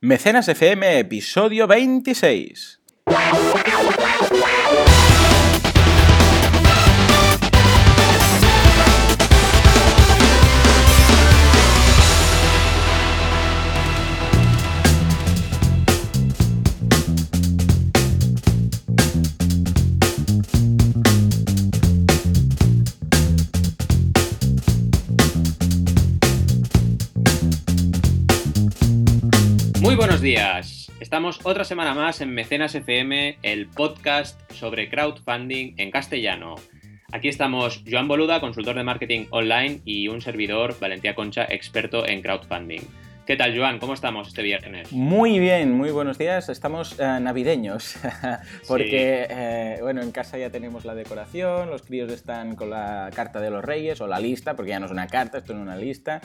Mecenas FM, episodio 26. Buenos días. Estamos otra semana más en Mecenas FM, el podcast sobre crowdfunding en castellano. Aquí estamos Joan Boluda, consultor de marketing online, y un servidor, Valentía Concha, experto en crowdfunding. ¿Qué tal, Joan? ¿Cómo estamos este viernes? Muy bien, muy buenos días. Estamos eh, navideños, porque, eh, bueno, en casa ya tenemos la decoración, los críos están con la carta de los reyes o la lista, porque ya no es una carta, esto es una lista.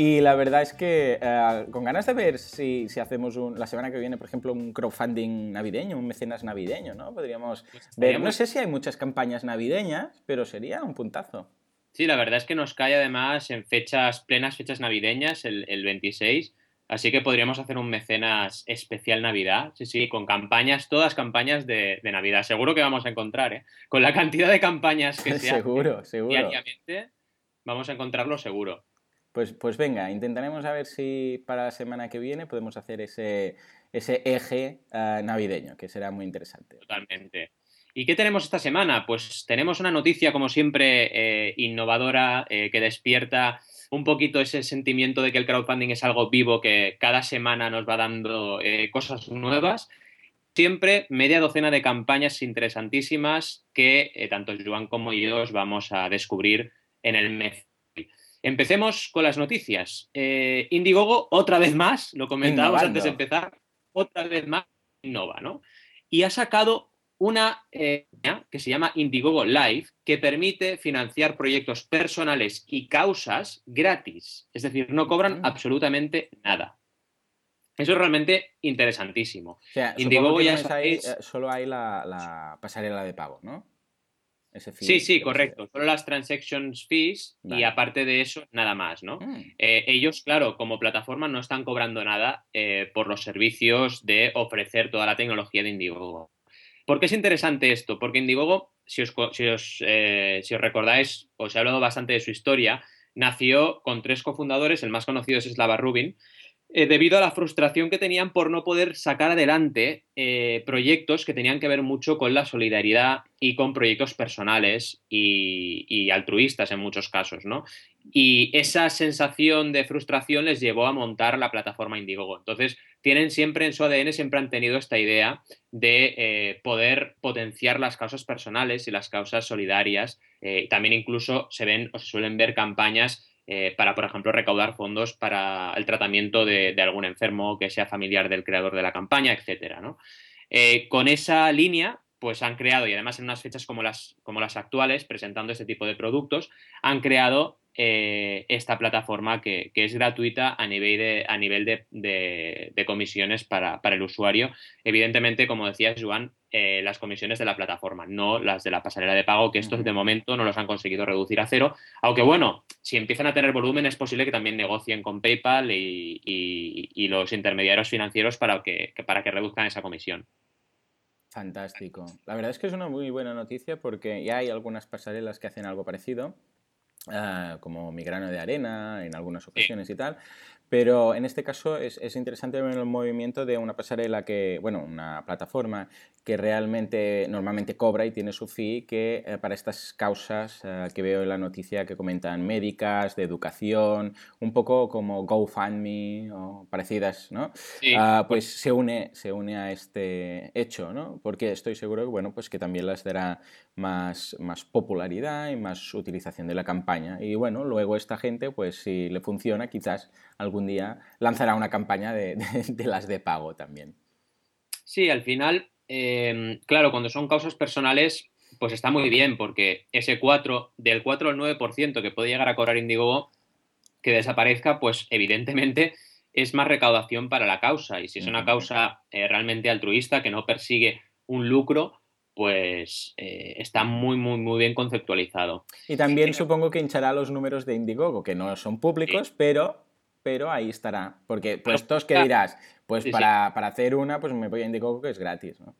Y la verdad es que eh, con ganas de ver si, si hacemos un- la semana que viene, por ejemplo, un crowdfunding navideño, un mecenas navideño, ¿no? Podríamos Pues ver, no sé si hay muchas campañas navideñas, pero sería un puntazo. Sí, la verdad es que nos cae además en fechas, plenas fechas navideñas, el, el 26. Así que podríamos hacer un mecenas especial Navidad. Sí, sí, con campañas, todas campañas de, de Navidad. Seguro que vamos a encontrar, ¿eh? Con la cantidad de campañas que se hacen seguro, seguro. diariamente, vamos a encontrarlo seguro. Pues, pues venga, intentaremos a ver si para la semana que viene podemos hacer ese, ese eje eh, navideño, que será muy interesante. Totalmente. ¿Y qué tenemos esta semana? Pues tenemos una noticia, como siempre, eh, innovadora, eh, que despierta un poquito ese sentimiento de que el crowdfunding es algo vivo, que cada semana nos va dando eh, cosas nuevas. Siempre media docena de campañas interesantísimas que tanto Joan como yo os vamos a descubrir en el mes. Empecemos con las noticias. Eh, Indiegogo, otra vez más, lo comentábamos Innovando. antes de empezar, otra vez más innova, ¿no? Y ha sacado una eh, que se llama Indiegogo Live, que permite financiar proyectos personales y causas gratis. Es decir, no cobran Mm. absolutamente nada. Eso es realmente interesantísimo. O sea, Indiegogo ya ahí, eh, solo hay la, la pasarela de pago, ¿no? Ese fee Sí, sí, correcto. Solo las transactions fees y aparte de eso, nada más, ¿no? Mm, Eh, ellos, claro, como plataforma no están cobrando nada eh, por los servicios de ofrecer toda la tecnología de Indiegogo. ¿Por qué es interesante esto? Porque Indiegogo, si os, co- si os, eh, si os recordáis, os he hablado bastante de su historia, nació con tres cofundadores, el más conocido es Slava Rubin, eh, debido a la frustración que tenían por no poder sacar adelante eh, proyectos que tenían que ver mucho con la solidaridad y con proyectos personales y, altruistas en muchos casos, ¿no? Y esa sensación de frustración les llevó a montar la plataforma Indiegogo. Entonces, tienen siempre en su ADN, siempre han tenido esta idea de eh, poder potenciar las causas personales y las causas solidarias. Eh, también incluso se ven o se suelen ver campañas eh, para, por ejemplo, recaudar fondos para el tratamiento de, algún enfermo que sea familiar del creador de la campaña, etcétera. Eh, con esa línea, pues han creado, y además en unas fechas como las, como las actuales, presentando este tipo de productos, han creado eh, esta plataforma que, que es gratuita a nivel de, a nivel de, de- de comisiones para, para el usuario. Evidentemente, como decías, Joan, eh, las comisiones de la plataforma, no las de la pasarela de pago, que estos de momento no los han conseguido reducir a cero. Aunque bueno, si empiezan a tener volumen, es posible que también negocien con PayPal y, y- y los intermediarios financieros para que, que- para que reduzcan esa comisión. Fantástico. La verdad es que es una muy buena noticia porque ya hay algunas pasarelas que hacen algo parecido, ah, como mi grano de arena en algunas ocasiones y tal, pero en este caso es, es interesante ver el movimiento de una pasarela que, bueno, una plataforma que realmente normalmente cobra y tiene su fee, que eh, para estas causas eh, que veo en la noticia que comentan médicas, de educación, un poco como GoFundMe o parecidas, ¿no? Sí, Ah, pues se une, se une a este hecho, ¿no? Porque estoy seguro que, bueno, pues que también les dará más, más popularidad y más utilización de la campaña. Y bueno, luego esta gente, pues si le funciona, quizás algún día lanzará una campaña de, de- de las de pago también. Sí, al final, eh, claro, cuando son causas personales, pues está muy bien, porque ese 4, del 4 al 9% que puede llegar a cobrar Indiegogo, que desaparezca, pues evidentemente es más recaudación para la causa. Y si es una causa eh, realmente altruista, que no persigue un lucro, pues eh, está muy, muy, muy bien conceptualizado. Y también supongo que hinchará los números de Indiegogo, que no son públicos, pero, pero ahí estará. Porque puestos que dirás, pues para, hacer una, pues me voy a Indiegogo que es gratis, ¿no?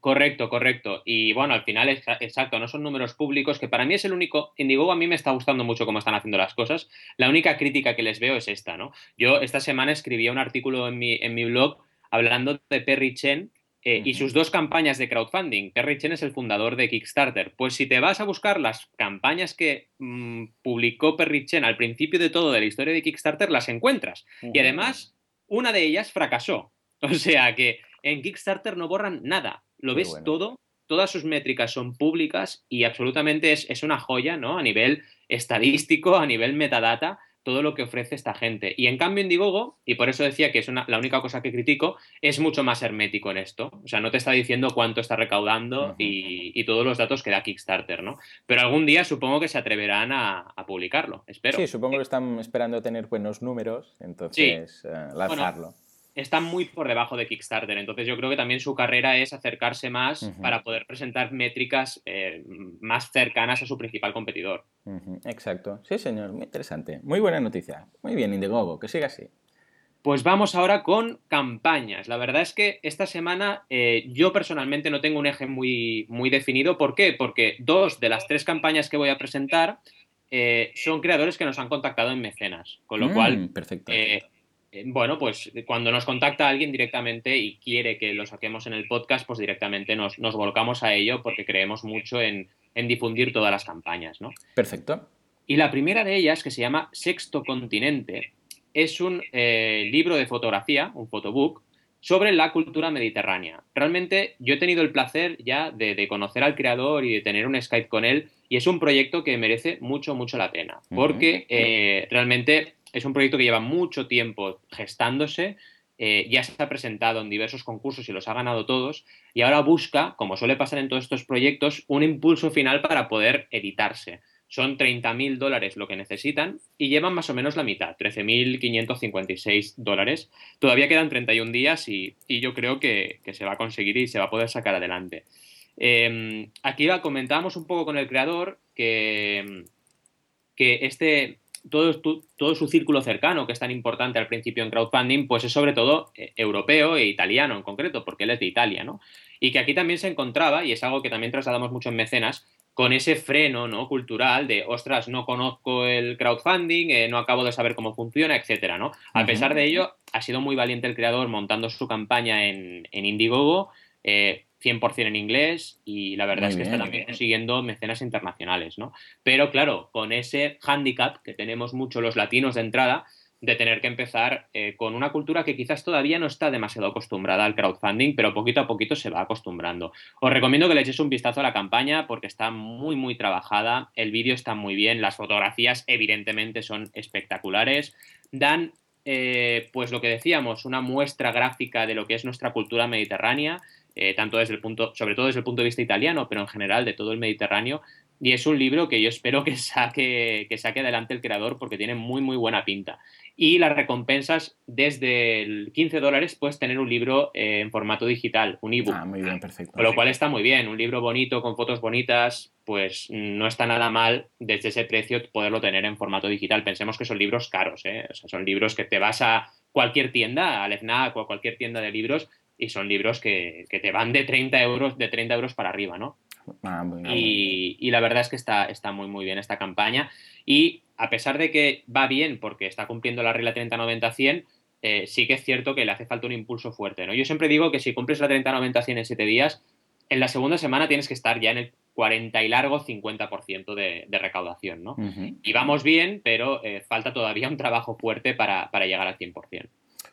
Correcto, correcto. Y bueno, al final, exacto, no son números públicos, que para mí es el único. Indiegogo a mí me está gustando mucho cómo están haciendo las cosas. La única crítica que les veo es esta, ¿no? Yo esta semana escribía un artículo en mi, en mi blog hablando de Perry Chen eh, y sus dos campañas de crowdfunding. Perry Chen es el fundador de Kickstarter. Pues si te vas a buscar las campañas que mm, publicó Perry Chen al principio de todo de la historia de Kickstarter, las encuentras. Y además, una de ellas fracasó. O sea que en Kickstarter no borran nada lo ves todo, todas sus métricas son públicas y absolutamente es, una joya, ¿no? A nivel estadístico, a nivel metadata, todo lo que ofrece esta gente. Y en cambio Indiegogo, y por eso decía que es la única cosa que critico, es mucho más hermético en esto. O sea, no te está diciendo cuánto está recaudando y, todos los datos que da Kickstarter, ¿no? Pero algún día supongo que se atreverán a, publicarlo, espero. Sí, supongo que están esperando tener buenos números, entonces eh, lanzarlo están muy por debajo de Kickstarter. Entonces yo creo que también su carrera es acercarse más para poder presentar métricas eh, más cercanas a su principal competidor. Exacto. Sí, señor. Muy interesante. Muy buena noticia. Muy bien, Indiegogo. Que siga así. Pues vamos ahora con campañas. La verdad es que esta semana eh, yo personalmente no tengo un eje muy, muy definido. ¿Por qué? Porque dos de las tres campañas que voy a presentar eh, son creadores que nos han contactado en mecenas. Con lo mm, cual, perfecto. Bueno, pues cuando nos contacta alguien directamente y quiere que lo saquemos en el podcast, pues directamente nos, volcamos a ello porque creemos mucho en, difundir todas las campañas, ¿no? Perfecto. Y la primera de ellas, que se llama Sexto Continente, es un eh, libro de fotografía, un photobook, sobre la cultura mediterránea. Realmente yo he tenido el placer ya de, conocer al creador y de tener un Skype con él y es un proyecto que merece mucho, mucho la pena, porque eh, realmente es un proyecto que lleva mucho tiempo gestándose, eh, ya ha presentado en diversos concursos y los ha ganado todos, y ahora busca, como suele pasar en todos estos proyectos, un impulso final para poder editarse. Son 30.000 dólares lo que necesitan y llevan más o menos la mitad, 13.556 dólares. Todavía quedan 31 días y, yo creo que, se va a conseguir y se va a poder sacar adelante. Em, aquí comentábamos un poco con el creador que, que este, todo, todo, su círculo cercano, que es tan importante al principio en crowdfunding, pues es sobre todo eh, europeo e italiano en concreto, porque él es de Italia, ¿no? Y que aquí también se encontraba, y es algo que también trasladamos mucho en mecenas, con ese freno ¿no? cultural de, ostras, no conozco el crowdfunding, eh, no acabo de saber cómo funciona, etcétera, ¿no? A pesar de ello, ha sido muy valiente el creador montando su campaña en, en Indiegogo, eh, 100% en inglés y la verdad es que está también consiguiendo mecenas internacionales, ¿no? Pero claro, con ese handicap que tenemos mucho los latinos de entrada, de tener que empezar eh, con una cultura que quizás todavía no está demasiado acostumbrada al crowdfunding, pero poquito a poquito se va acostumbrando. Os recomiendo que le echéis un vistazo a la campaña porque está muy, muy trabajada, el vídeo está muy bien, las fotografías evidentemente son espectaculares, dan, eh, pues lo que decíamos, una muestra gráfica de lo que es nuestra cultura mediterránea, eh, tanto desde el punto, sobre todo desde el punto de vista italiano, pero en general de todo el Mediterráneo. Y es un libro que yo espero que saque, que saque adelante el creador porque tiene muy, muy buena pinta. Y las recompensas, desde el 15 dólares, puedes tener un libro eh, en formato digital, un ebook. Ah, muy bien, perfecto. Con lo cual está muy bien. Un libro bonito, con fotos bonitas, pues no está nada mal desde ese precio poderlo tener en formato digital. Pensemos que son libros caros, ¿eh? o sea, son libros que te vas a cualquier tienda, al FNAC o a cualquier tienda de libros y son libros que, te van de 30 euros, de 30 euros para arriba, ¿no? Ah, y, la verdad es que está, está muy, muy bien esta campaña. Y a pesar de que va bien porque está cumpliendo la regla 30-90-100, eh, sí que es cierto que le hace falta un impulso fuerte, ¿no? Yo siempre digo que si cumples la 30-90-100 en 7 días, en la segunda semana tienes que estar ya en el 40 y largo 50% de, de recaudación, ¿no? Y vamos bien, pero eh, falta todavía un trabajo fuerte para, para llegar al 100%.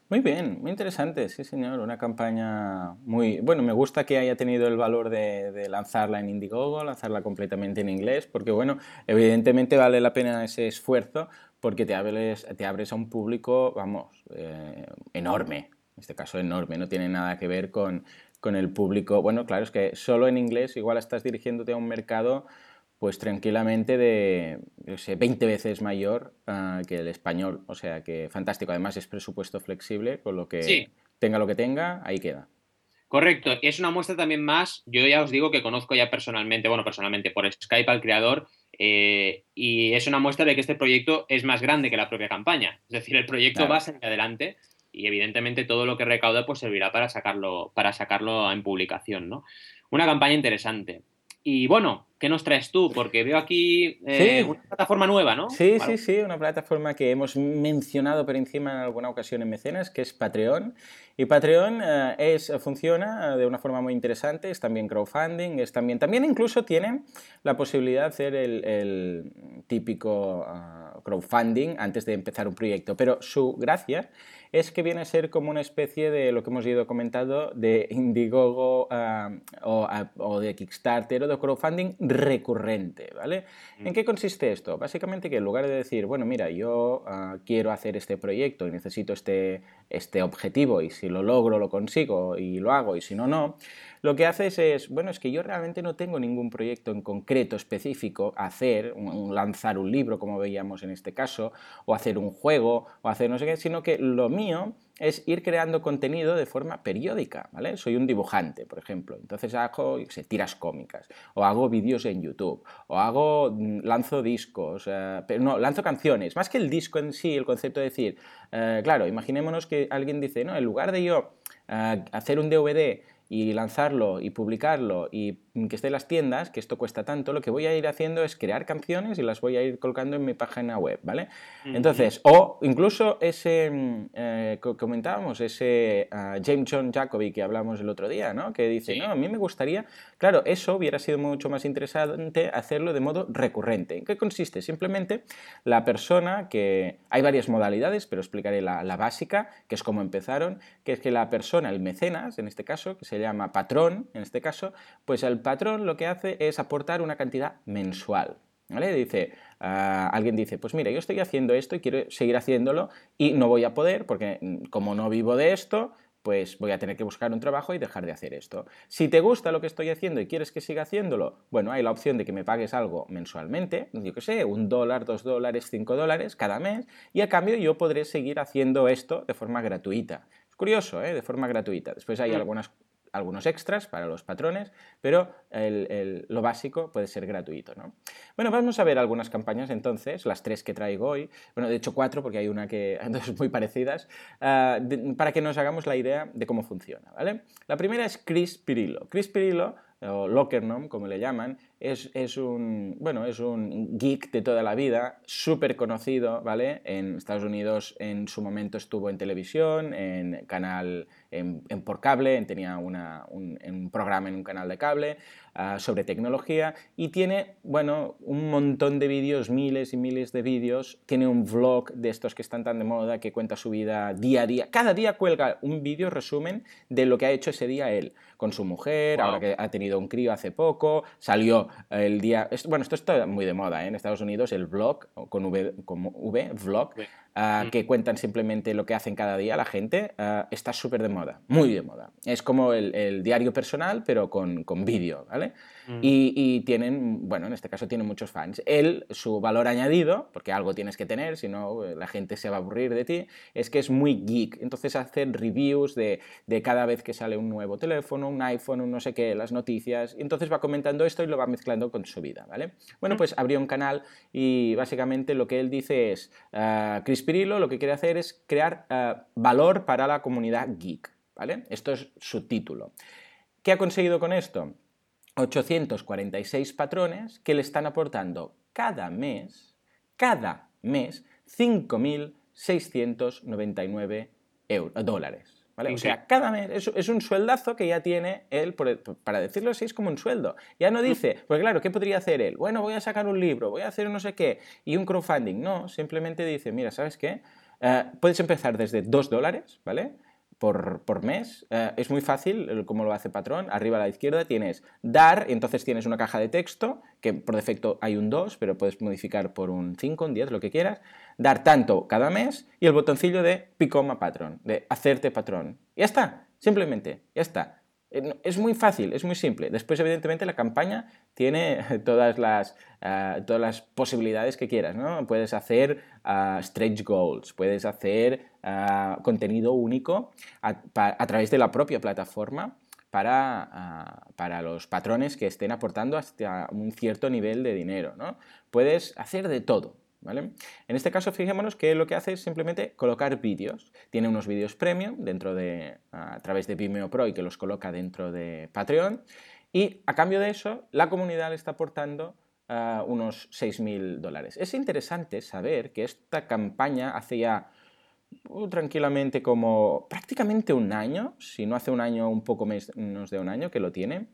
Muy bien, muy interesante, sí señor, una campaña muy... Bueno, me gusta que haya tenido el valor de, lanzarla en Indiegogo, lanzarla completamente en inglés, porque bueno, evidentemente vale la pena ese esfuerzo porque te abres, te abres a un público, vamos, eh, enorme, en este caso enorme, no tiene nada que ver con, con el público... Bueno, claro, es que solo en inglés igual estás dirigiéndote a un mercado pues tranquilamente de, yo sé, 20 veces mayor ah, que el español. O sea que fantástico. Además es presupuesto flexible, con lo que tenga lo que tenga, ahí queda. Correcto, es una muestra también más, yo ya os digo que conozco ya personalmente, bueno, personalmente por Skype al creador, eh, y es una muestra de que este proyecto es más grande que la propia campaña. Es decir, el proyecto va a salir adelante y evidentemente todo lo que recauda pues servirá para sacarlo, para sacarlo en publicación, ¿no? Una campaña interesante. Y bueno, ¿qué nos traes tú? Porque veo aquí eh, una plataforma nueva, ¿no? Sí, sí, sí, una plataforma que hemos mencionado por encima en alguna ocasión en Mecenas, que es Patreon. Y Patreon eh, es, funciona de una forma muy interesante, es también crowdfunding, es también, también incluso tiene la posibilidad de hacer el, típico ah, crowdfunding antes de empezar un proyecto. Pero su gracia es que viene a ser como una especie de lo que hemos ido comentando de Indiegogo o, de Kickstarter o de crowdfunding recurrente, ¿vale? ¿En qué consiste esto? Básicamente que en lugar de decir, bueno, mira, yo ah, quiero hacer este proyecto y necesito este, este objetivo y si lo logro lo consigo y lo hago y si no, no, lo que haces es, bueno, es que yo realmente no tengo ningún proyecto en concreto específico a hacer, lanzar un libro como veíamos en este caso, o hacer un juego, o hacer no sé qué, sino que lo mío es ir creando contenido de forma periódica, ¿vale? Soy un dibujante, por ejemplo, entonces hago, tiras cómicas, o hago vídeos en YouTube, o hago, mm, lanzo discos, eh, pero no, lanzo canciones, más que el disco en sí, el concepto de decir, eh, claro, imaginémonos que alguien dice, no, en lugar de yo eh, hacer un DVD y lanzarlo y publicarlo y que esté en las tiendas, que esto cuesta tanto, lo que voy a ir haciendo es crear canciones y las voy a ir colocando en mi página web, ¿vale? Entonces, o incluso ese, eh, comentábamos, ese ah, James John Jacoby que hablamos el otro día, ¿no? Que dice, no, a mí me gustaría, claro, eso hubiera sido mucho más interesante hacerlo de modo recurrente. ¿En qué consiste? Simplemente la persona que, hay varias modalidades, pero explicaré la, la básica, que es como empezaron, que es que la persona, el mecenas, en este caso, que se llama patrón, en este caso, pues el patrón lo que hace es aportar una cantidad mensual. ¿Vale? Dice, ah, alguien dice, pues mira, yo estoy haciendo esto y quiero seguir haciéndolo y no voy a poder porque mm, como no vivo de esto, pues voy a tener que buscar un trabajo y dejar de hacer esto. Si te gusta lo que estoy haciendo y quieres que siga haciéndolo, bueno, hay la opción de que me pagues algo mensualmente, yo que sé, un dólar, dos dólares, cinco dólares cada mes, y a cambio yo podré seguir haciendo esto de forma gratuita. Es curioso, ¿eh? De forma gratuita. Después hay mm. algunas algunos extras para los patrones, pero lo básico puede ser gratuito. ¿no? Bueno, vamos a ver algunas campañas entonces, las tres que traigo hoy, bueno, de hecho cuatro porque hay una que dos muy parecidas, ah, para que nos hagamos la idea de cómo funciona. ¿vale? La primera es Chris Pirillo. Chris Pirillo o Lockernom, como le llaman, es, es, un, bueno, es un geek de toda la vida, súper conocido, ¿vale? En Estados Unidos en su momento estuvo en televisión, en canal, en, por cable, tenía una, un, un, programa en un canal de cable uh, sobre tecnología y tiene, bueno, un montón de vídeos, miles y miles de vídeos, tiene un vlog de estos que están tan de moda que cuenta su vida día a día, cada día cuelga un vídeo resumen de lo que ha hecho ese día él, con su mujer, ahora que ha tenido un crío hace poco, salió el día... Bueno, esto está muy de moda ¿eh? en Estados Unidos, el vlog, con V, como v vlog, ah, mm. que cuentan simplemente lo que hacen cada día la gente, está súper de moda, muy de moda. Es como el, diario personal, pero con, con vídeo, ¿vale? Mm. Y, tienen, bueno, en este caso tienen muchos fans. Él, su valor añadido, porque algo tienes que tener, si no eh, la gente se va a aburrir de ti, es que es muy geek. Entonces hacen reviews de, de cada vez que sale un nuevo teléfono, un iPhone, un no sé qué, las noticias. Y entonces va comentando esto y lo va mezclando con su vida, ¿vale? Bueno, mm. pues abrió un canal y básicamente lo que él dice es, uh, Chris Pirillo lo que quiere hacer es crear eh, valor para la comunidad geek, ¿vale? Esto es su título. ¿Qué ha conseguido con esto? 846 patrones que le están aportando cada mes, cada mes, 5.699 dólares. ¿Vale? O sea, cada mes es, un sueldazo que ya tiene él, para decirlo así, es como un sueldo. Ya no dice, pues claro, ¿qué podría hacer él? Bueno, voy a sacar un libro, voy a hacer no sé qué, y un crowdfunding. No, simplemente dice, mira, ¿sabes qué? Eh, puedes empezar desde 2 dólares, ¿vale? Por, mes. Eh, es muy fácil, como lo hace Patrón. Arriba a la izquierda tienes dar, y entonces tienes una caja de texto, que por defecto hay un 2, pero puedes modificar por un 5, un 10, lo que quieras. Dar tanto cada mes y el botoncillo de Become a Patron, de hacerte patrón. Ya está, simplemente, ya está. Eh, es muy fácil, es muy simple. Después, evidentemente, la campaña tiene todas las, eh, todas las posibilidades que quieras. ¿no? Puedes hacer uh, stretch goals, puedes hacer uh, contenido único a, a, través de la propia plataforma para, ah, para, los patrones que estén aportando hasta un cierto nivel de dinero. ¿no? Puedes hacer de todo. En este caso, fijémonos que lo que hace es simplemente colocar vídeos. Tiene unos vídeos premium dentro de, a través de Vimeo Pro y que los coloca dentro de Patreon. Y a cambio de eso, la comunidad le está aportando uh, unos 6.000 dólares. Es interesante saber que esta campaña hace ya uh, tranquilamente como prácticamente un año, si no hace un año, un poco menos de un año que lo tiene,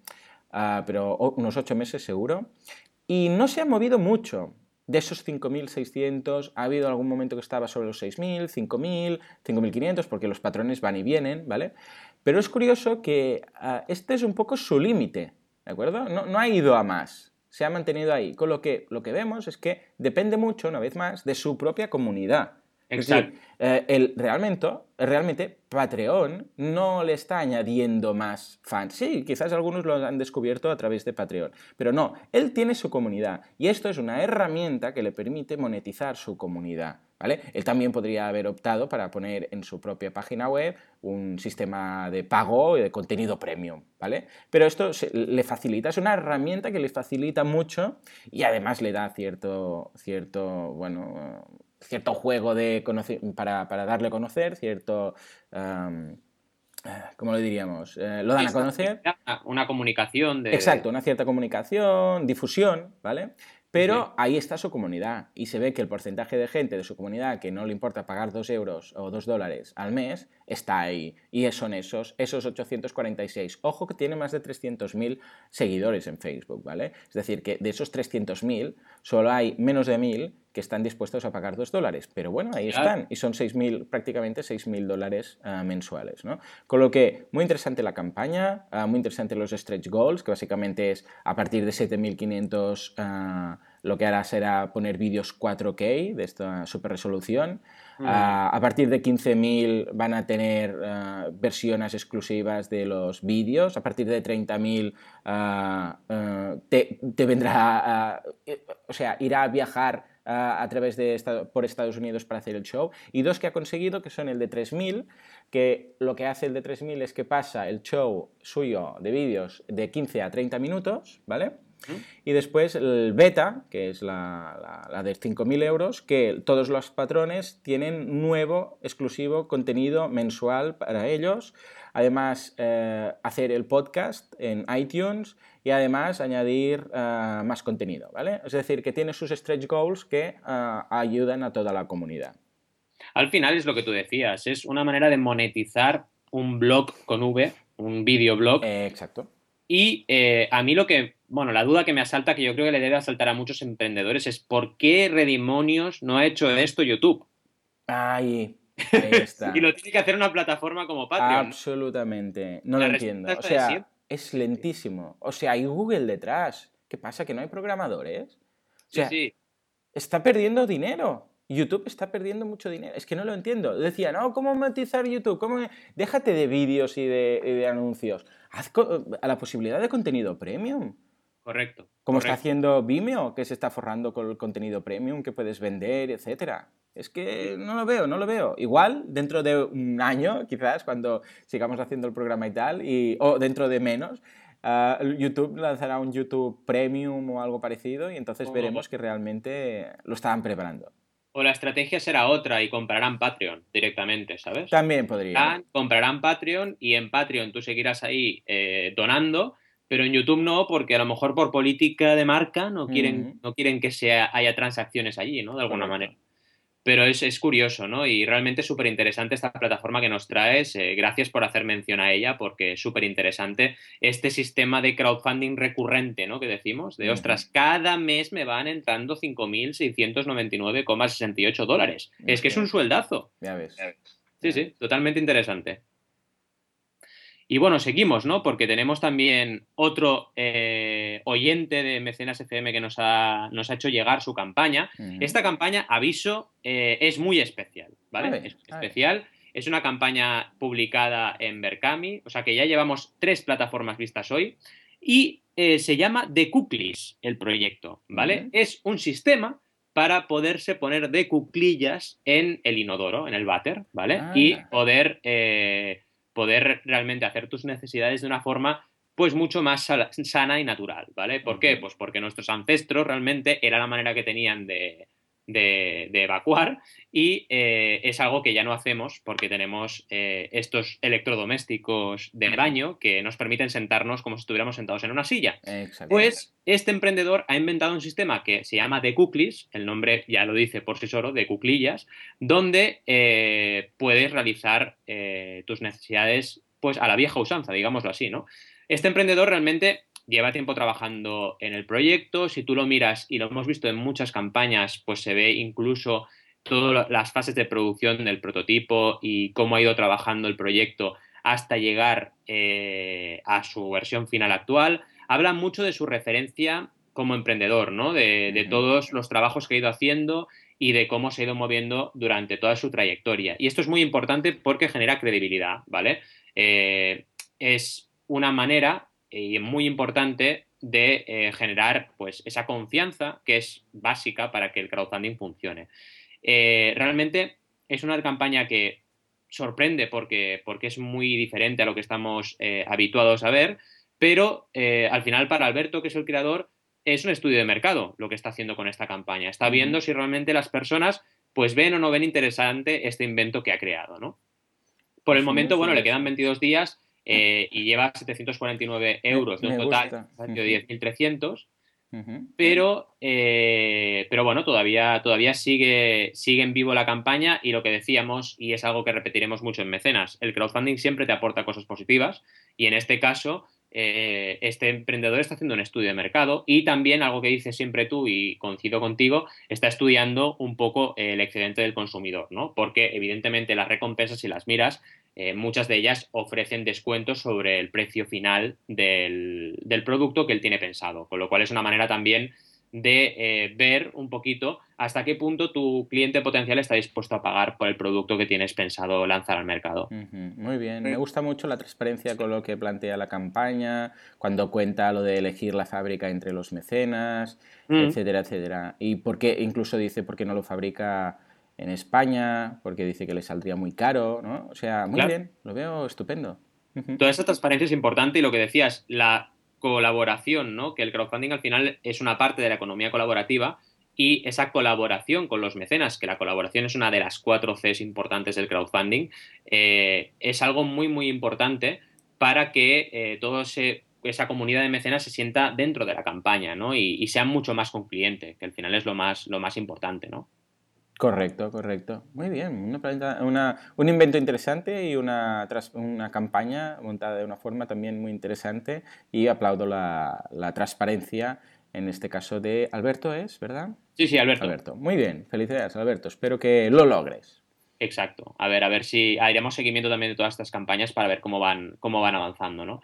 uh, pero unos 8 meses seguro, y no se ha movido mucho. De esos 5.600 ha habido algún momento que estaba sobre los 6.000, 5.000, 5.500, porque los patrones van y vienen, ¿vale? Pero es curioso que este es un poco su límite, ¿de acuerdo? No, no ha ido a más se ha mantenido ahí. Con lo que lo que vemos es que depende mucho, una vez más, de su propia comunidad. Exacto. Es decir, eh, el, realmente, realmente Patreon no le está añadiendo más fans. Sí, quizás algunos lo han descubierto a través de Patreon, pero no, él tiene su comunidad y esto es una herramienta que le permite monetizar su comunidad. Él también podría haber optado para poner en su propia página web un sistema de pago y de contenido premium, ¿vale? Pero esto le facilita, es una herramienta que le facilita mucho y además le da cierto, cierto, bueno, cierto juego de para, darle a conocer, cierto... ¿Cómo lo diríamos? Eh, lo dan a conocer. Una comunicación de... Exacto, una cierta comunicación, difusión, ¿vale? Pero ahí está su comunidad y se ve que el porcentaje de gente de su comunidad que no le importa pagar 2 euros o 2 dólares al mes está ahí. Y son esos, esos 846. Ojo que tiene más de 300.000 seguidores en Facebook, ¿vale? Es decir, que de esos 300.000 solo hay menos de 1.000 que están dispuestos a pagar 2 dólares. Pero bueno, ahí están. Y son 6.000, prácticamente 6.000 dólares uh, mensuales, ¿no? Con lo que, muy interesante la campaña, uh, muy interesante los stretch goals, que básicamente es a partir de 7.500... Uh, lo que hará será poner vídeos 4K de esta super resolución. Mm. A partir de 15.000 van a tener versiones exclusivas de los vídeos. A partir de 30.000 ah, te, te, vendrá, o sea, irá a viajar a través de por Estados Unidos para hacer el show. Y dos que ha conseguido, que son el de 3.000, que lo que hace el de 3.000 es que pasa el show suyo de vídeos de 15 a 30 minutos, ¿vale? Y después el beta, que es la, la, de 5.000 euros, que todos los patrones tienen nuevo, exclusivo contenido mensual para ellos. Además, eh, hacer el podcast en iTunes y además añadir eh, más contenido, ¿vale? Es decir, que tiene sus stretch goals que eh, ayudan a toda la comunidad. Al final es lo que tú decías, es una manera de monetizar un blog con V, un videoblog. exacto. Y a mí lo que bueno, la duda que me asalta, que yo creo que le debe asaltar a muchos emprendedores, es ¿por qué Redimonios no ha hecho esto YouTube? Ahí, ahí está. y lo tiene que hacer una plataforma como Patreon. Absolutamente. No lo entiendo. O sea, es lentísimo. O sea, hay Google detrás. ¿Qué pasa? ¿Que no hay programadores? O sea, sí, está perdiendo dinero. YouTube está perdiendo mucho dinero. Es que no lo entiendo. Decía, no, ¿cómo monetizar YouTube? ¿Cómo... Déjate de vídeos y de, y de anuncios. Haz a la posibilidad de contenido premium. Correcto. Como está haciendo Vimeo, que se está forrando con el contenido premium que puedes vender, etcétera. Es que no lo veo, no lo veo. Igual dentro de un año, quizás, cuando sigamos haciendo el programa y tal, y, o dentro de menos, ah, YouTube lanzará un YouTube Premium o algo parecido y entonces veremos que realmente lo estaban preparando. O la estrategia será otra y comprarán Patreon directamente, ¿sabes? También podría. comprarán Patreon y en Patreon tú seguirás ahí eh, donando pero en YouTube no, porque a lo mejor por política de marca no quieren, no quieren que sea, haya transacciones allí, ¿no? De alguna manera. Pero es, es, curioso, ¿no? Y realmente es súper interesante esta plataforma que nos traes. Eh, gracias por hacer mención a ella, porque es súper interesante este sistema de crowdfunding recurrente, ¿no? Que decimos, de, ostras, cada mes me van entrando 5.699,68 dólares. Es que es un sueldazo. Ya ves. Sí, sí, totalmente interesante. Y bueno, seguimos, ¿no? Porque tenemos también otro eh, oyente de Mecenas FM que nos ha, nos ha hecho llegar su campaña. Esta campaña, aviso, eh, es muy especial, ¿vale? es especial. Es una campaña publicada en Berkami, o sea que ya llevamos tres plataformas vistas hoy. Y eh, se llama The Cuclis el proyecto, ¿vale? Es un sistema para poderse poner de cuclillas en el inodoro, en el váter, ¿vale? Y poder poder realmente hacer tus necesidades de una forma pues mucho más sana y natural, ¿vale? ¿Por qué? Pues porque nuestros ancestros realmente era la manera que tenían de, de, evacuar y eh, es algo que ya no hacemos porque tenemos eh, estos electrodomésticos de baño que nos permiten sentarnos como si estuviéramos sentados en una silla. Pues este emprendedor ha inventado un sistema que se llama de cuclis, el nombre ya lo dice por sí solo, de cuclillas, donde eh, puedes realizar tus necesidades pues a la vieja usanza, digámoslo así, ¿no? Este emprendedor realmente lleva tiempo trabajando en el proyecto. Si tú lo miras y lo hemos visto en muchas campañas, pues se ve incluso todas las fases de producción del prototipo y cómo ha ido trabajando el proyecto hasta llegar eh, a su versión final actual. Habla mucho de su referencia como emprendedor, ¿no? De, todos los trabajos que ha ido haciendo y de cómo se ha ido moviendo durante toda su trayectoria. Y esto es muy importante porque genera credibilidad, ¿vale? Eh, es una manera y muy importante de eh, generar pues, esa confianza que es básica para que el crowdfunding funcione. Eh, realmente es una campaña que sorprende porque, porque es muy diferente a lo que estamos eh, habituados a ver, pero al final para Alberto, que es el creador, es un estudio de mercado lo que está haciendo con esta campaña. Está viendo si realmente las personas pues ven o no ven interesante este invento que ha creado, ¿no? Por el momento, bueno, le quedan 22 días eh, y lleva 749 euros de un total de 10.300. Pero, eh, pero bueno, todavía, todavía sigue, sigue en vivo la campaña y lo que decíamos, y es algo que repetiremos mucho en Mecenas, el crowdfunding siempre te aporta cosas positivas y en este caso eh, este emprendedor está haciendo un estudio de mercado y también algo que dices siempre tú y coincido contigo, está estudiando un poco el excedente del consumidor, ¿no? Porque evidentemente las recompensas, si las miras, eh, muchas de ellas ofrecen descuentos sobre el precio final del, producto que él tiene pensado, con lo cual es una manera también de eh, ver un poquito hasta qué punto tu cliente potencial está dispuesto a pagar por el producto que tienes pensado lanzar al mercado. Muy bien, me gusta mucho la transparencia con lo que plantea la campaña, cuando cuenta lo de elegir la fábrica entre los mecenas, mm. etcétera, etcétera. Y por qué, incluso dice por qué no lo fabrica en España, porque dice que le saldría muy caro, ¿no? O sea, muy bien, lo veo estupendo. Toda esa transparencia es importante y lo que decías, la colaboración, ¿no? Que el crowdfunding al final es una parte de la economía colaborativa y esa colaboración con los mecenas, que la colaboración es una de las cuatro Cs importantes del crowdfunding, eh, es algo muy, muy importante para que eh, toda esa comunidad de mecenas se sienta dentro de la campaña, ¿no? Y, y sea mucho más con cliente, que al final es lo más, lo más importante, ¿no? Correcto, correcto. Muy bien. Una, un invento interesante y una, una campaña montada de una forma también muy interesante y aplaudo la, transparencia en este caso de Alberto, ¿es verdad? Sí, sí, Alberto. Alberto. Muy bien. Felicidades, Alberto. Espero que lo logres. Exacto. A ver, a ver si haremos seguimiento también de todas estas campañas para ver cómo van, cómo van avanzando, ¿no?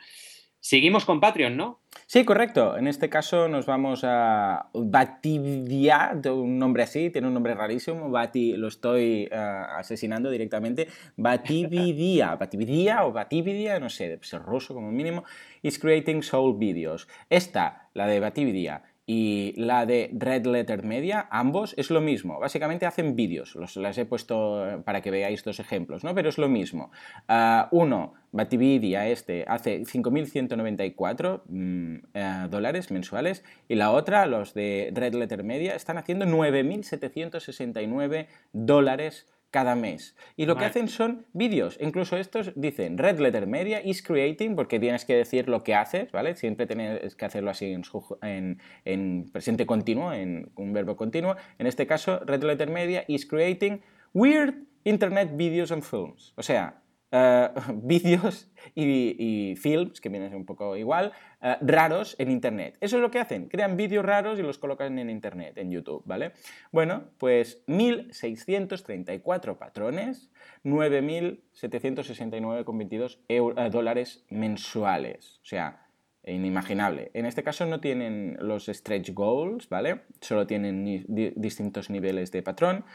Seguimos con Patreon, ¿no? Sí, correcto. En este caso nos vamos a Batividia, un nombre así, tiene un nombre rarísimo. Bati, lo estoy eh, asesinando directamente. Batividia, Batividia o Batividia, no sé, ser ruso como mínimo. Is creating soul videos. Esta, la de Batividia, y la de Red Letter Media, ambos es lo mismo. Básicamente hacen vídeos, los las he puesto eh, para que veáis dos ejemplos, ¿no? Pero es lo mismo. Uh, uno, Batividia, este, hace 5.194 mm, eh, dólares mensuales y la otra, los de Red Letter Media, están haciendo 9.769 dólares cada mes. Y lo que hacen son vídeos. Incluso estos dicen Red Letter Media is creating, porque tienes que decir lo que haces, ¿vale? Siempre tienes que hacerlo así en, en presente continuo, en un verbo continuo. En este caso, Red Letter Media is creating weird internet videos and films. O sea, eh, vídeos y, films, que vienen un poco igual, eh, raros en Internet. Eso es lo que hacen, crean vídeos raros y los colocan en Internet, en YouTube, ¿vale? Bueno, pues 1.634 patrones, 9.769,22 eh, dólares mensuales. O sea, inimaginable. En este caso no tienen los stretch goals, ¿vale? Solo tienen distintos niveles de patrón.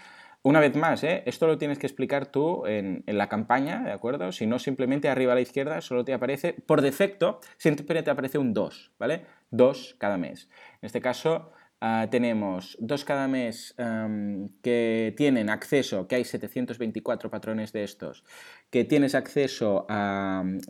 Una vez más, ¿eh? esto lo tienes que explicar tú en, la campaña, ¿de acuerdo? Si no, simplemente arriba a la izquierda solo te aparece, por defecto, siempre te aparece un 2, ¿vale? 2 cada mes. En este caso, ah, tenemos dos cada mes que tienen acceso, que hay 724 patrones de estos, que tienes acceso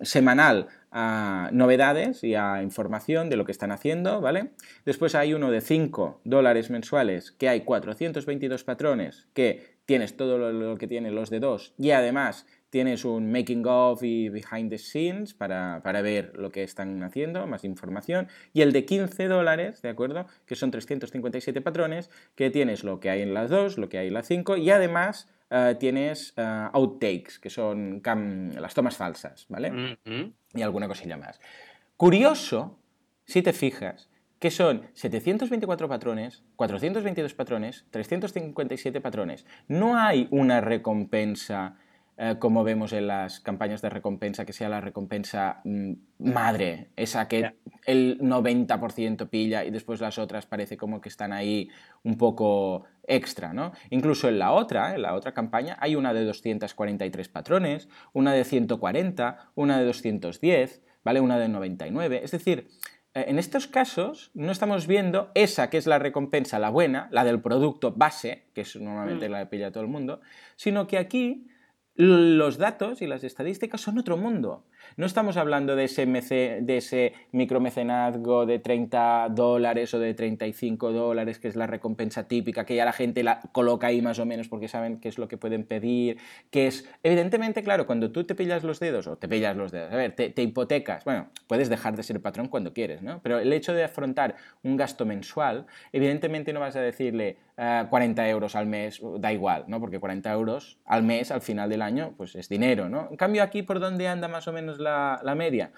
semanal a novedades y a información de lo que están haciendo, ¿vale? Después hay uno de 5 dólares mensuales, que hay 422 patrones, que tienes todo lo, que tienen los de 2 y además tienes un making of y behind the scenes para, ver lo que están haciendo, más información. Y el de 15 dólares, ¿de acuerdo? Que son 357 patrones, que tienes lo que hay en las 2, lo que hay en las 5 y además eh, tienes eh, outtakes, que son las tomas falsas, ¿vale? Y alguna cosilla más. Curioso, si te fijas, que son 724 patrones, 422 patrones, 357 patrones. No hay una recompensa eh, como vemos en las campañas de recompensa, que sea la recompensa mm, madre, esa que el 90% pilla y después las otras parece como que están ahí un poco extra, ¿no? Incluso en la otra, en la otra campaña, hay una de 243 patrones, una de 140, una de 210, ¿vale? Una de 99, es decir... Eh, en estos casos no estamos viendo esa que es la recompensa, la buena, la del producto base, que es normalmente mm. la que pilla todo el mundo, sino que aquí los datos y las estadísticas son otro mundo. No estamos hablando de ese, de ese micromecenazgo de 30 dólares o de 35 dólares, que es la recompensa típica, que ya la gente la coloca ahí más o menos porque saben qué es lo que pueden pedir, que es, evidentemente, claro, cuando tú te pillas los dedos, o te pillas los dedos, a ver, te, hipotecas, bueno, puedes dejar de ser patrón cuando quieres, ¿no? Pero el hecho de afrontar un gasto mensual, evidentemente no vas a decirle 40 eh, euros al mes, da igual, ¿no? Porque 40 euros al mes, al final del año, pues es dinero, ¿no? En cambio, aquí, ¿por dónde anda más o menos la, media?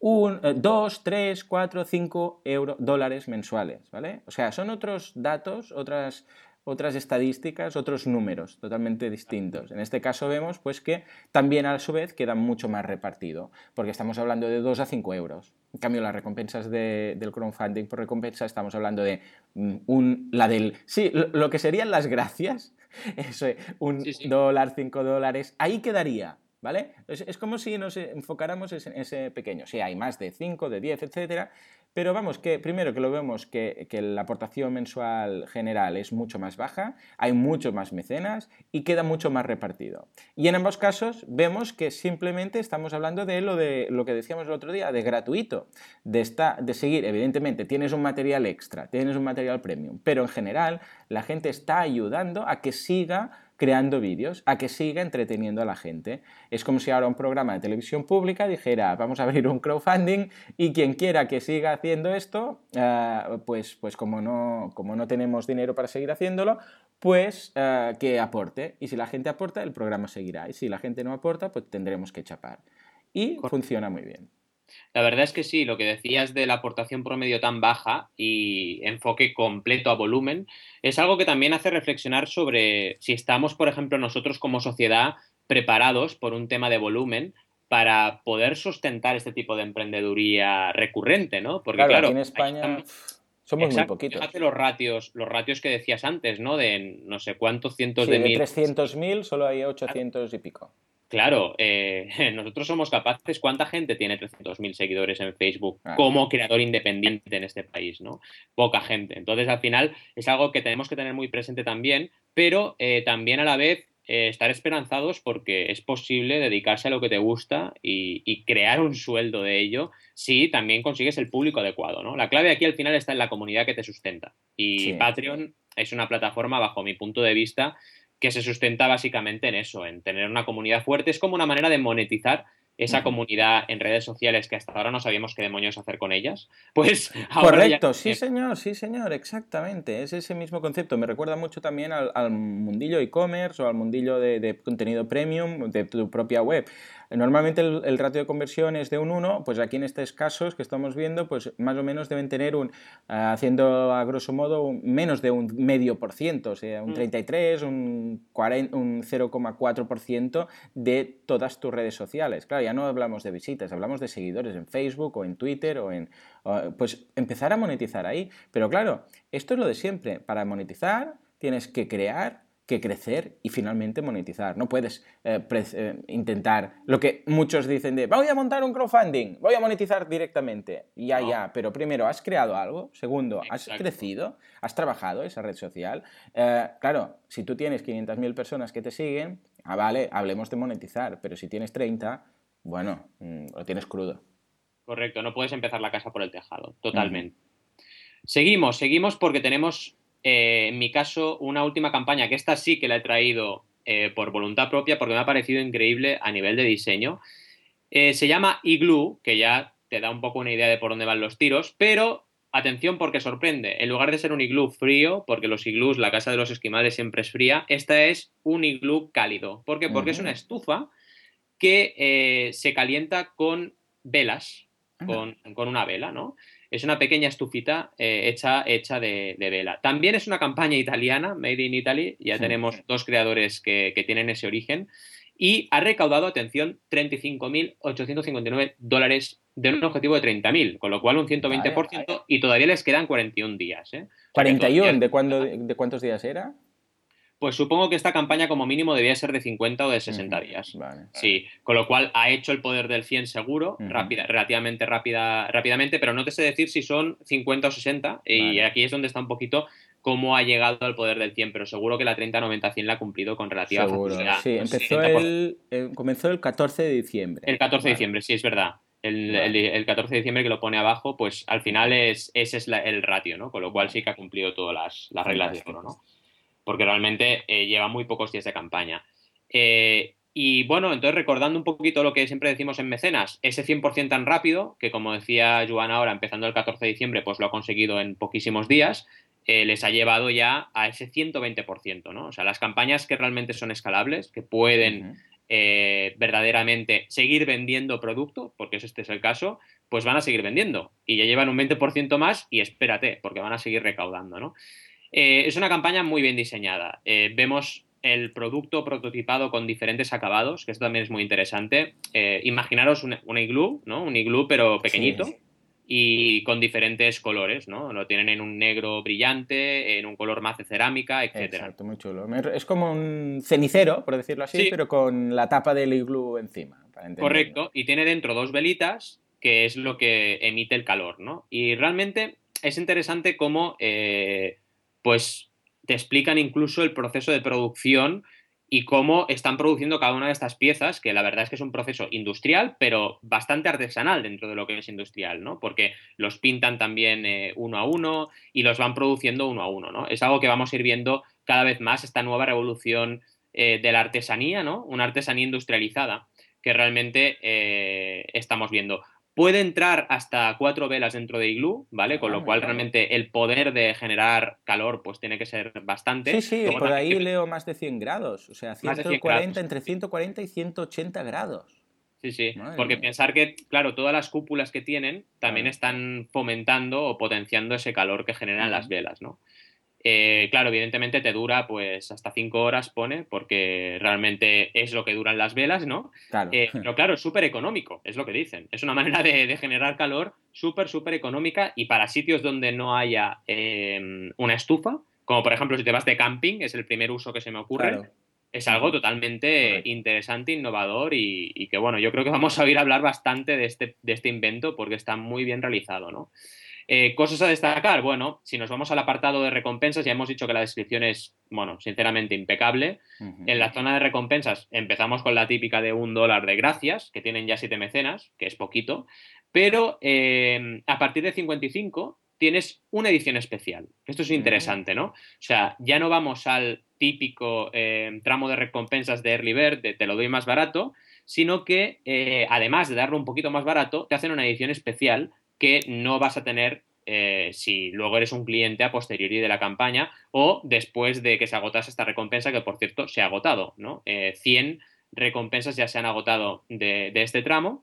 2, 3, 4, 5 dólares mensuales, ¿vale? O sea, son otros datos, otras, otras estadísticas, otros números totalmente distintos. En este caso vemos pues que también a su vez queda mucho más repartido, porque estamos hablando de 2 a 5 euros. En cambio, las recompensas del crowdfunding por recompensa estamos hablando de mm, un, la del... Sí, lo, que serían las gracias, eso, un dólar, 5 dólares, ahí quedaría ¿vale? Es, como si nos enfocáramos en ese pequeño. Si hay más de 5, de 10, etcétera, pero vamos, que primero que lo vemos que, la aportación mensual general es mucho más baja, hay mucho más mecenas y queda mucho más repartido. Y en ambos casos vemos que simplemente estamos hablando de lo, de, lo que decíamos el otro día, de gratuito, de, de seguir, evidentemente, tienes un material extra, tienes un material premium, pero en general la gente está ayudando a que siga creando vídeos, a que siga entreteniendo a la gente. Es como si ahora un programa de televisión pública dijera, vamos a abrir un crowdfunding y quien quiera que siga haciendo esto, eh, pues, pues como, no, como no tenemos dinero para seguir haciéndolo, pues eh, que aporte. Y si la gente aporta, el programa seguirá. Y si la gente no aporta, pues tendremos que chapar. Y funciona muy bien. La verdad es que sí, lo que decías de la aportación promedio tan baja y enfoque completo a volumen es algo que también hace reflexionar sobre si estamos, por ejemplo, nosotros como sociedad preparados por un tema de volumen para poder sustentar este tipo de emprendeduría recurrente, ¿no? Porque claro, en España somos muy poquitos. Fíjate los ratios, los ratios que decías antes, ¿no? De no sé cuántos cientos de, de mil. 300.000 solo hay 800 y pico. Claro, eh, nosotros somos capaces. ¿Cuánta gente tiene 300.000 seguidores en Facebook ah. como creador independiente en este país? ¿no? Poca gente. Entonces, al final, es algo que tenemos que tener muy presente también, pero eh, también a la vez eh, estar esperanzados porque es posible dedicarse a lo que te gusta y, crear un sueldo de ello si también consigues el público adecuado. ¿no? La clave aquí al final está en la comunidad que te sustenta. Y Patreon es una plataforma, bajo mi punto de vista, que se sustenta básicamente en eso, en tener una comunidad fuerte. Es como una manera de monetizar esa comunidad en redes sociales que hasta ahora no sabíamos qué demonios hacer con ellas. Pues Correcto, sí señor, sí señor, exactamente. Es ese mismo concepto. Me recuerda mucho también al, mundillo e-commerce o al mundillo de, contenido premium de tu propia web. Normalmente el, ratio de conversión es de un 1, pues aquí en estos casos que estamos viendo, pues más o menos deben tener un, ah, haciendo a grosso modo, menos de un medio por ciento, o sea, un 33, mm. un, un 0,4% de todas tus redes sociales. Claro, ya no hablamos de visitas, hablamos de seguidores en Facebook o en Twitter o en... pues empezar a monetizar ahí. Pero claro, esto es lo de siempre. Para monetizar tienes que crear que crecer y finalmente monetizar. No puedes eh, eh, intentar lo que muchos dicen de voy a montar un crowdfunding, voy a monetizar directamente. Ya, ya, pero primero, ¿has creado algo? Segundo, ¿has crecido? ¿Has trabajado esa red social? Eh, claro, si tú tienes 500.000 personas que te siguen, ah, vale, hablemos de monetizar, pero si tienes 30, bueno, mm, lo tienes crudo. Correcto, no puedes empezar la casa por el tejado, totalmente. Seguimos, seguimos porque tenemos eh, en mi caso, una última campaña, que esta sí que la he traído eh, por voluntad propia porque me ha parecido increíble a nivel de diseño. Eh, se llama Igloo, que ya te da un poco una idea de por dónde van los tiros, pero atención porque sorprende. En lugar de ser un iglú frío, porque los iglús, la casa de los esquimales siempre es fría, esta es un iglú cálido. ¿Por qué? Porque es una estufa que se calienta con velas, con, con, una vela, ¿no? Es una pequeña estufita eh, hecha, hecha de, vela. También es una campaña italiana, Made in Italy. Ya tenemos dos creadores que, tienen ese origen. Y ha recaudado, atención, 35.859 dólares de un objetivo de 30.000, con lo cual un 120% y todavía les quedan 41 días. ¿eh? ¿41? ¿De, cuándo, ¿De cuántos días era? Pues supongo que esta campaña como mínimo debía ser de 50 o de 60 días. Sí, con lo cual ha hecho el poder del 100 seguro, rápida, relativamente rápida, rápidamente, pero no te sé decir si son 50 o 60 y aquí es donde está un poquito cómo ha llegado al poder del 100, pero seguro que la 30-90-100 la ha cumplido con relativa facilidad. Sí, empezó el, eh, comenzó el 14 de diciembre. El 14 de diciembre, sí, es verdad. El, 14 de diciembre que lo pone abajo, pues al final es, ese es el ratio, ¿no? Con lo cual sí que ha cumplido todas las, las reglas de oro, ¿no? Porque realmente eh, lleva muy pocos días de campaña. Eh, y bueno, entonces recordando un poquito lo que siempre decimos en mecenas, ese 100% tan rápido, que como decía Joan ahora, empezando el 14 de diciembre, pues lo ha conseguido en poquísimos días, eh, les ha llevado ya a ese 120%, ¿no? O sea, las campañas que realmente son escalables, que pueden verdaderamente seguir vendiendo producto, porque este es el caso, pues van a seguir vendiendo. Y ya llevan un 20% más y espérate, porque van a seguir recaudando, ¿no? Eh, es una campaña muy bien diseñada. Eh, vemos el producto prototipado con diferentes acabados, que esto también es muy interesante. Eh, imaginaros un, un, iglú, ¿no? Un iglú pero pequeñito. Y con diferentes colores, ¿no? Lo tienen en un negro brillante, en un color más de cerámica, etc. Exacto, muy chulo. Es como un cenicero, por decirlo así, pero con la tapa del iglú encima. Correcto, y tiene dentro dos velitas, que es lo que emite el calor, ¿no? Y realmente es interesante cómo pues te explican incluso el proceso de producción y cómo están produciendo cada una de estas piezas, que la verdad es que es un proceso industrial, pero bastante artesanal dentro de lo que es industrial, ¿no? Porque los pintan también eh, uno a uno y los van produciendo uno a uno, ¿no? Es algo que vamos a ir viendo cada vez más, esta nueva revolución eh, de la artesanía, ¿no? Una artesanía industrializada que realmente eh, estamos viendo. Puede entrar hasta cuatro velas dentro de iglú, ¿vale? Con lo ah, cual realmente el poder de generar calor pues tiene que ser bastante. Sí, sí, por ahí leo más de 100 grados, o sea, 140, entre 140 y 180 grados. Sí, sí, porque pensar que, claro, todas las cúpulas que tienen también están fomentando o potenciando ese calor que generan las velas, ¿no? Eh, claro, evidentemente te dura pues hasta 5 horas, pone, porque realmente es lo que duran las velas, ¿no? Claro. Eh, pero claro, es súper económico, es lo que dicen. Es una manera de, generar calor súper, súper económica y para sitios donde no haya em, una estufa, como por ejemplo si te vas de camping, es el primer uso que se me ocurre. Es algo totalmente interesante, innovador y, y, que bueno, yo creo que vamos a oír hablar bastante de este, de este invento porque está muy bien realizado, ¿no? Eh, cosas a destacar, bueno, si nos vamos al apartado de recompensas, ya hemos dicho que la descripción es, bueno, sinceramente impecable. En la zona de recompensas empezamos con la típica de un dólar de gracias, que tienen ya siete mecenas, que es poquito, pero eh, a partir de 55 tienes una edición especial. Esto es interesante, ¿no? O sea, ya no vamos al típico eh, tramo de recompensas de Early Bird, de te lo doy más barato, sino que además de darlo un poquito más barato, te hacen una edición especial que no vas a tener eh, si luego eres un cliente a posteriori de la campaña o después de que se agotase esta recompensa, que por cierto se ha agotado, ¿no? 100 eh, recompensas ya se han agotado de, este tramo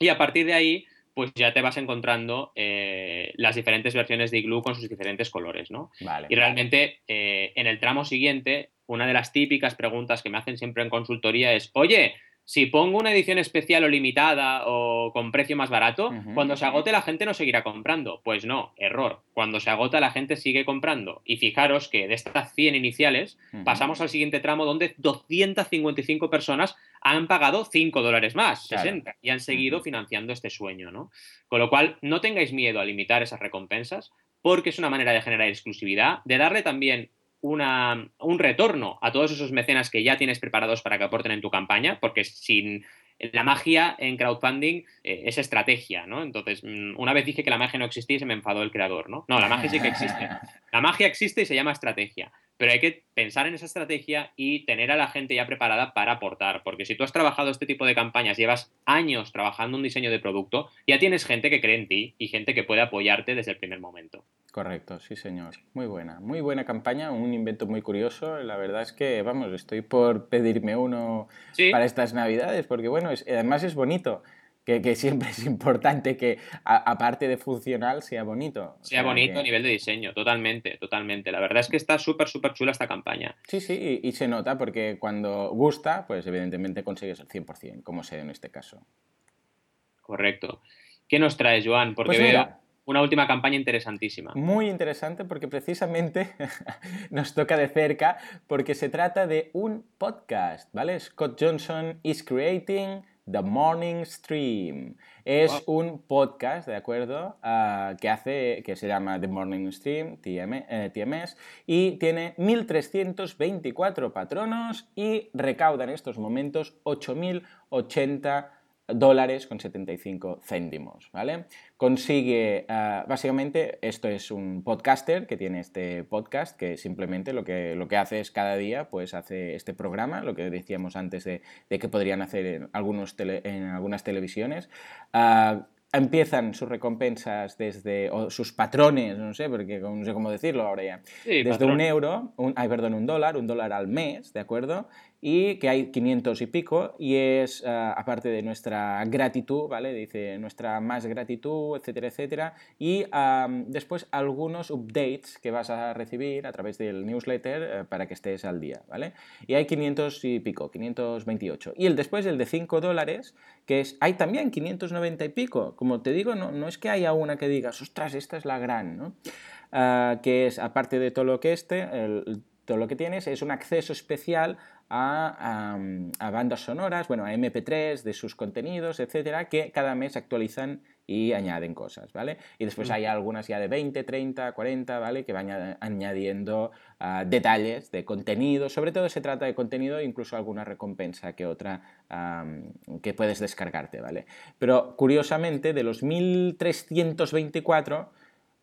y a partir de ahí pues ya te vas encontrando eh, las diferentes versiones de Igloo con sus diferentes colores, ¿no? y realmente en el tramo siguiente, una de las típicas preguntas que me hacen siempre en consultoría es, oye, si pongo una edición especial o limitada o con precio más barato, cuando se agote la gente no seguirá comprando. Pues no, error. Cuando se agota la gente sigue comprando. Y fijaros que de estas 100 iniciales pasamos al siguiente tramo donde 255 personas han pagado 5 dólares más, 60, y han seguido financiando este sueño, ¿no? Con lo cual, no tengáis miedo a limitar esas recompensas porque es una manera de generar exclusividad, de darle también una, un retorno a todos esos mecenas que ya tienes preparados para que aporten en tu campaña, porque sin la magia en crowdfunding eh, es estrategia, ¿no? Entonces, mm, una vez dije que la magia no existía y se me enfadó el creador, ¿no? No, la magia sí que existe. La magia existe y se llama estrategia pero hay que pensar en esa estrategia y tener a la gente ya preparada para aportar, porque si tú has trabajado este tipo de campañas, llevas años trabajando un diseño de producto, ya tienes gente que cree en ti y gente que puede apoyarte desde el primer momento. Correcto, sí señor. Muy buena, muy buena campaña, un invento muy curioso. La verdad es que, vamos, estoy por pedirme uno para estas navidades, porque bueno, además es bonito que, siempre es importante que, aparte de funcional, sea bonito. sea, bonito a nivel de diseño, totalmente, totalmente. La verdad es que está súper, súper chula esta campaña. Sí, sí, y, se nota porque cuando gusta, pues evidentemente consigues el 100%, como sea en este caso. Correcto. ¿Qué nos traes, Joan? Porque pues veo una última campaña interesantísima. Muy interesante porque precisamente nos toca de cerca porque se trata de un podcast, ¿vale? Scott Johnson is creating The Morning Stream. Es un podcast, ¿de acuerdo? Ah, que hace, que se llama The Morning Stream, TMS, eh, y tiene 1.324 patronos y recauda en estos momentos 8.080 dólares con 75 céntimos, ¿vale? Consigue, ah, básicamente, esto es un podcaster que tiene este podcast que simplemente lo que, lo que hace es cada día, pues hace este programa, lo que decíamos antes de, que podrían hacer en, algunos en algunas televisiones. Ah, empiezan sus recompensas desde, o sus patrones, no sé, porque no sé cómo decirlo ahora ya, desde un euro, un, ay, perdón, un dólar, un dólar al mes, ¿de acuerdo? Y que hay 500 y pico y es, ah, aparte de nuestra gratitud, ¿vale? Dice nuestra más gratitud, etcétera, etcétera, y después algunos updates que vas a recibir a través del newsletter eh, para que estés al día, ¿vale? Y hay 500 y pico, 528. Y el después el de 5 dólares, que es, hay también 590 y pico, como te digo, no, no es que haya una que digas, ostras, esta es la gran, ¿no? Ah, que es, aparte de todo lo que este, todo lo que tienes es un acceso especial a, bandas sonoras, bueno, a MP3 de sus contenidos, etcétera, que cada mes actualizan y añaden cosas, ¿vale? Y después mm. hay algunas ya de 20, 30, 40, ¿vale? Que van añadiendo ah, detalles de contenido, sobre todo se trata de contenido e incluso alguna recompensa que otra que puedes descargarte, ¿vale? Pero curiosamente, de los 1324,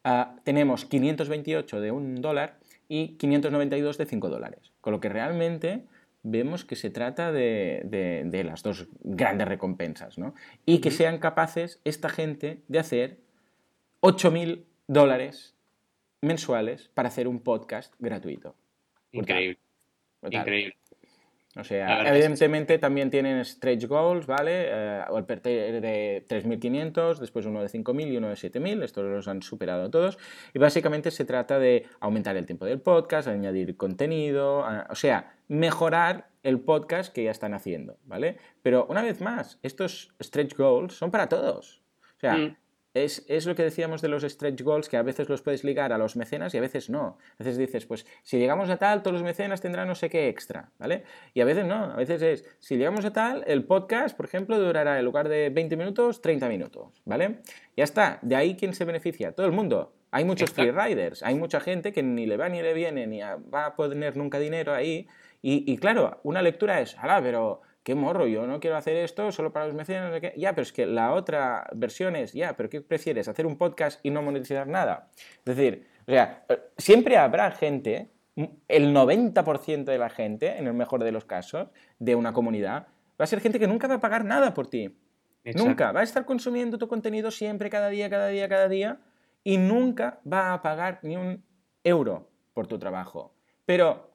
ah, tenemos 528 de un dólar y 592 de 5 dólares, con lo que realmente vemos que se trata de, las dos grandes recompensas, ¿no? Y que sean capaces esta gente de hacer 8.000 dólares mensuales para hacer un podcast gratuito. Increíble. Increíble. O sea, evidentemente también tienen stretch goals, ¿vale? Eh, el de 3.500, después uno de 5.000 y uno de 7.000, estos los han superado todos. Y básicamente se trata de aumentar el tiempo del podcast, añadir contenido, o sea, mejorar el podcast que ya están haciendo, ¿vale? Pero una vez más, estos stretch goals son para todos. O sea, mm es, lo que decíamos de los stretch goals, que a veces los puedes ligar a los mecenas y a veces no. A veces dices, pues si llegamos a tal, todos los mecenas tendrán no sé qué extra, ¿vale? Y a veces no, a veces es, si llegamos a tal, el podcast, por ejemplo, durará en lugar de 20 minutos, 30 minutos, ¿vale? Ya está, de ahí quién se beneficia, todo el mundo. Hay muchos freeriders, hay mucha gente que ni le va ni le viene, ni va a poner nunca dinero ahí. Y, y claro, una lectura es, ala, pero qué morro, yo no quiero hacer esto solo para los mecenas. Ya, pero es que la otra versión es, ya, pero ¿qué prefieres? ¿Hacer un podcast y no monetizar nada? Es decir, o sea, siempre habrá gente, el 90% de la gente, en el mejor de los casos, de una comunidad, va a ser gente que nunca va a pagar nada por ti. Nunca. Va a estar consumiendo tu contenido siempre, cada día, cada día, cada día, y nunca va a pagar ni un euro por tu trabajo. Pero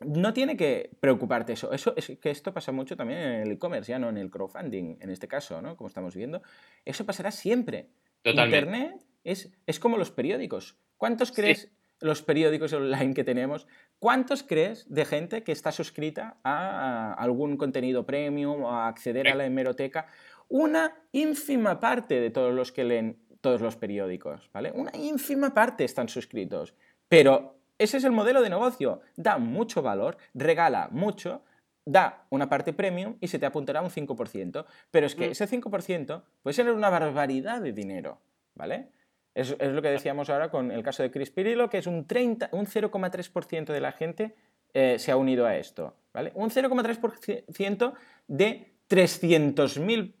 no tiene que preocuparte eso. Eso es que esto pasa mucho también en el e-commerce, ya no en el crowdfunding, en este caso, ¿no? Como estamos viendo. Eso pasará siempre. Internet es, es como los periódicos. ¿Cuántos crees? los periódicos online que tenemos, ¿cuántos crees de gente que está suscrita a algún contenido premium o a acceder a la hemeroteca? Una ínfima parte de todos los que leen todos los periódicos, ¿vale? Una ínfima parte están suscritos. Pero ese es el modelo de negocio. Da mucho valor, regala mucho, da una parte premium y se te apuntará un 5%. Pero es que mm. ese 5% puede ser una barbaridad de dinero, ¿vale? Es, lo que decíamos ahora con el caso de Chris Pirillo, que es un, un 0,3% de la gente eh, se ha unido a esto, ¿vale? Un 0,3% de 300.000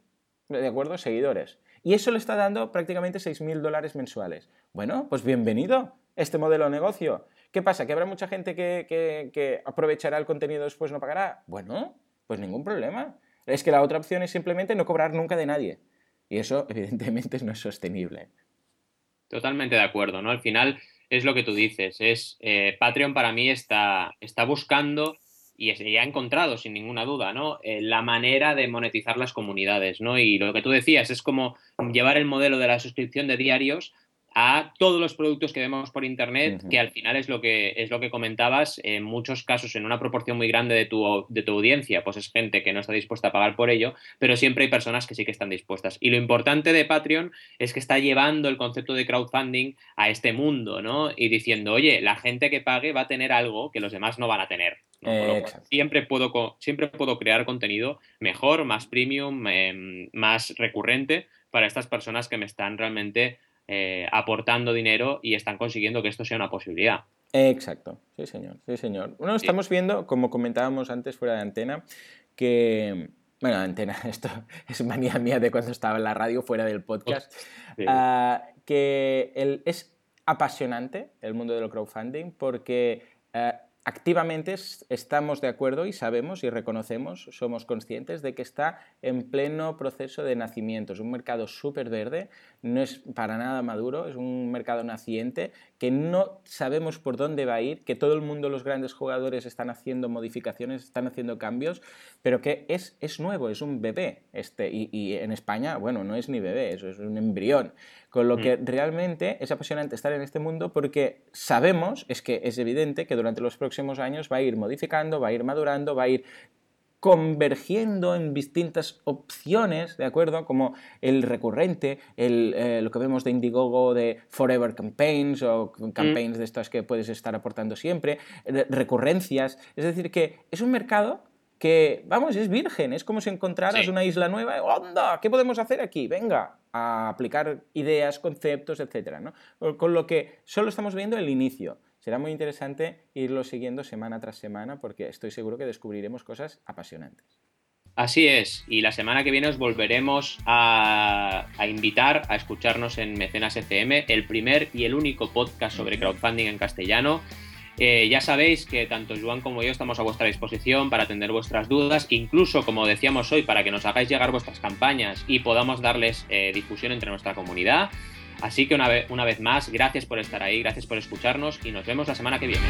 ¿de acuerdo? seguidores. Y eso le está dando prácticamente 6.000 dólares mensuales. Bueno, pues bienvenido este modelo de negocio. ¿Qué pasa? ¿Que habrá mucha gente que, aprovechará el contenido y después no pagará? Bueno, pues ningún problema. Es que la otra opción es simplemente no cobrar nunca de nadie. Y eso, evidentemente, no es sostenible. Totalmente de acuerdo, ¿no? Al final es lo que tú dices. Es eh, Patreon para mí está, está buscando y, ha encontrado, sin ninguna duda, ¿no? Eh, la manera de monetizar las comunidades, ¿no? Y lo que tú decías es como llevar el modelo de la suscripción de diarios a todos los productos que vemos por internet, que al final es lo que es lo que comentabas, en muchos casos, en una proporción muy grande de tu, de tu audiencia, pues es gente que no está dispuesta a pagar por ello, pero siempre hay personas que sí que están dispuestas. Y lo importante de Patreon es que está llevando el concepto de crowdfunding a este mundo, ¿no? Y diciendo, oye, la gente que pague va a tener algo que los demás no van a tener. siempre, puedo, siempre puedo crear contenido mejor, más premium, em, más recurrente para estas personas que me están realmente eh, aportando dinero y están consiguiendo que esto sea una posibilidad. Exacto, sí señor, sí señor. Bueno, estamos viendo, como comentábamos antes fuera de antena, que... Bueno, antena, esto es manía mía de cuando estaba en la radio fuera del podcast, ah, que es apasionante el mundo del crowdfunding porque ah, activamente estamos de acuerdo y sabemos y reconocemos, somos conscientes de que está en pleno proceso de nacimiento. Es un mercado súper verde, no es para nada maduro, es un mercado naciente que no sabemos por dónde va a ir, que todo el mundo, los grandes jugadores están haciendo modificaciones, están haciendo cambios, pero que es, es nuevo, es un bebé. Este, y, y en España, bueno, no es ni bebé, eso es un embrión. Con lo que mm. realmente es apasionante estar en este mundo porque sabemos, es que es evidente que durante los próximos años va a ir modificando, va a ir madurando, va a ir convergiendo en distintas opciones, ¿de acuerdo? Como el recurrente, el, eh, lo que vemos de Indiegogo de Forever Campaigns o mm. campaigns de estas que puedes estar aportando siempre, recurrencias. Es decir, que es un mercado que, vamos, es virgen, es como si encontraras una isla nueva, ¡onda! ¿Qué podemos hacer aquí? Venga, a aplicar ideas, conceptos, etc. ¿no? Con lo que solo estamos viendo el inicio. Será muy interesante irlo siguiendo semana tras semana porque estoy seguro que descubriremos cosas apasionantes. Así es, y la semana que viene os volveremos a, a, invitar a escucharnos en Mecenas FM, el primer y el único podcast sobre crowdfunding en castellano. Eh, ya sabéis que tanto Joan como yo estamos a vuestra disposición para atender vuestras dudas, incluso como decíamos hoy, para que nos hagáis llegar vuestras campañas y podamos darles eh, difusión entre nuestra comunidad. Así que una una vez más, gracias por estar ahí, gracias por escucharnos y nos vemos la semana que viene.